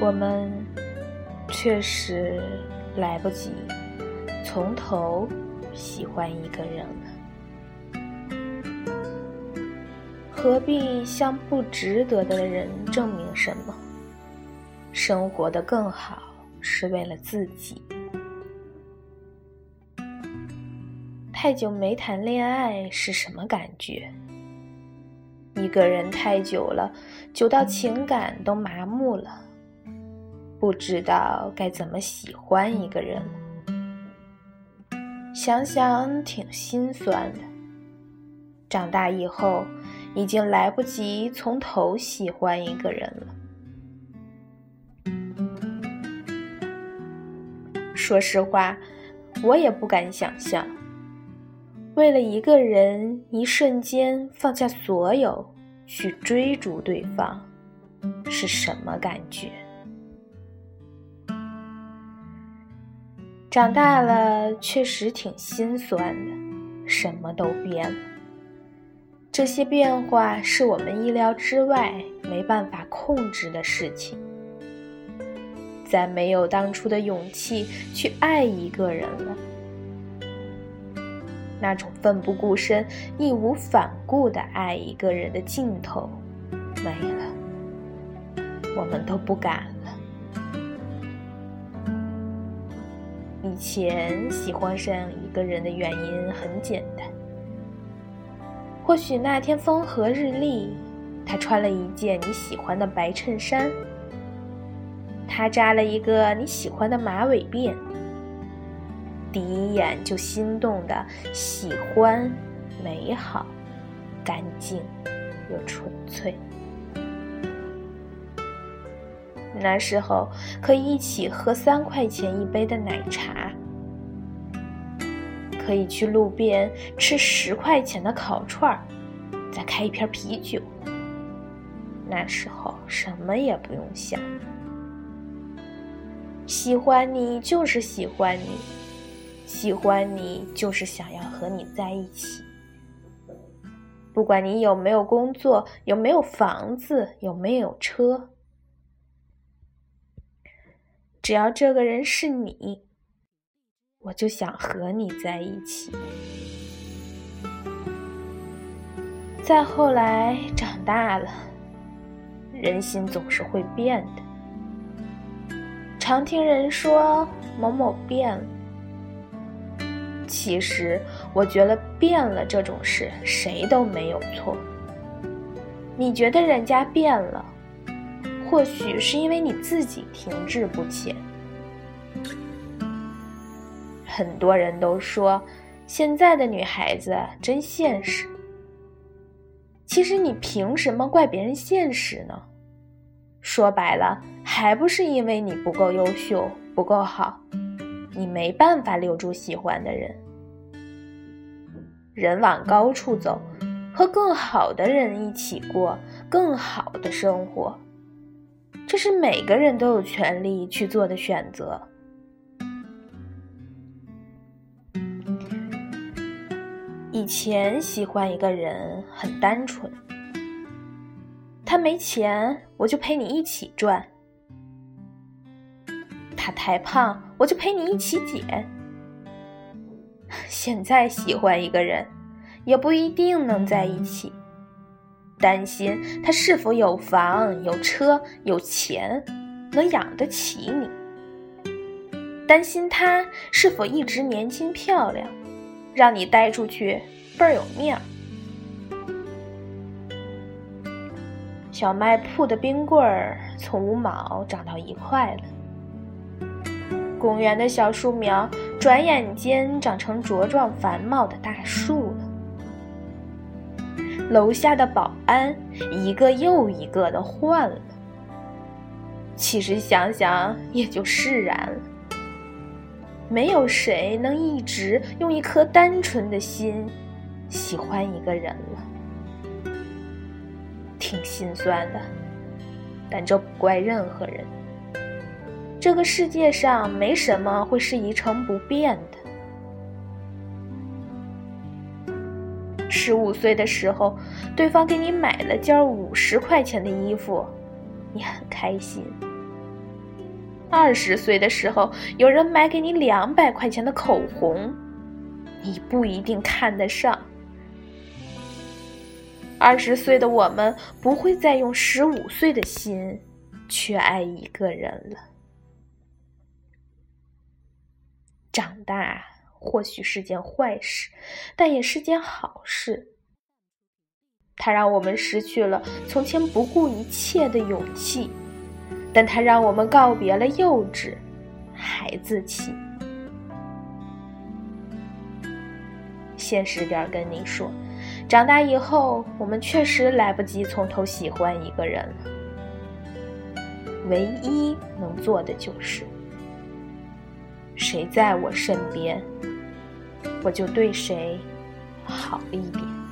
我们确实来不及从头喜欢一个人了，何必向不值得的人证明什么？生活的更好是为了自己。太久没谈恋爱是什么感觉？一个人太久了，久到情感都麻木了。不知道该怎么喜欢一个人，想想挺心酸的。长大以后，已经来不及从头喜欢一个人了。说实话，我也不敢想象，为了一个人，一瞬间放下所有去追逐对方，是什么感觉。长大了，确实挺心酸的，什么都变了。这些变化是我们意料之外、没办法控制的事情。再没有当初的勇气去爱一个人了，那种奋不顾身、义无反顾的爱一个人的劲头没了，我们都不敢。以前喜欢上一个人的原因很简单，或许那天风和日丽，他穿了一件你喜欢的白衬衫，他扎了一个你喜欢的马尾辫，第一眼就心动的喜欢，美好，干净又纯粹。那时候可以一起喝三块钱一杯的奶茶，可以去路边吃十块钱的烤串儿，再开一瓶啤酒。那时候什么也不用想，喜欢你就是喜欢你，喜欢你就是想要和你在一起。不管你有没有工作，有没有房子，有没有车。只要这个人是你，我就想和你在一起。再后来长大了，人心总是会变的。常听人说某某变了，其实我觉得变了这种事谁都没有错。你觉得人家变了？或许是因为你自己停滞不前。很多人都说现在的女孩子真现实。其实你凭什么怪别人现实呢？说白了，还不是因为你不够优秀、不够好，你没办法留住喜欢的人。人往高处走，和更好的人一起过更好的生活。这是每个人都有权利去做的选择。以前喜欢一个人很单纯，他没钱我就陪你一起赚；他太胖我就陪你一起减。现在喜欢一个人，也不一定能在一起。担心他是否有房、有车、有钱，能养得起你；担心他是否一直年轻漂亮，让你带出去倍儿有面儿。小卖铺的冰棍儿从五毛涨到一块了，公园的小树苗转眼间长成茁壮繁茂的大树。楼下的保安一个又一个的换了，其实想想也就释然了。没有谁能一直用一颗单纯的心喜欢一个人了，挺心酸的，但这不怪任何人。这个世界上没什么会是一成不变的。十五岁的时候，对方给你买了件五十块钱的衣服，你很开心。二十岁的时候，有人买给你两百块钱的口红，你不一定看得上。二十岁的我们不会再用十五岁的心去爱一个人了。长大或许是件坏事，但也是件好事。它让我们失去了从前不顾一切的勇气，但它让我们告别了幼稚、孩子气。现实点跟你说，长大以后，我们确实来不及从头喜欢一个人了。唯一能做的就是，谁在我身边，我就对谁好一点。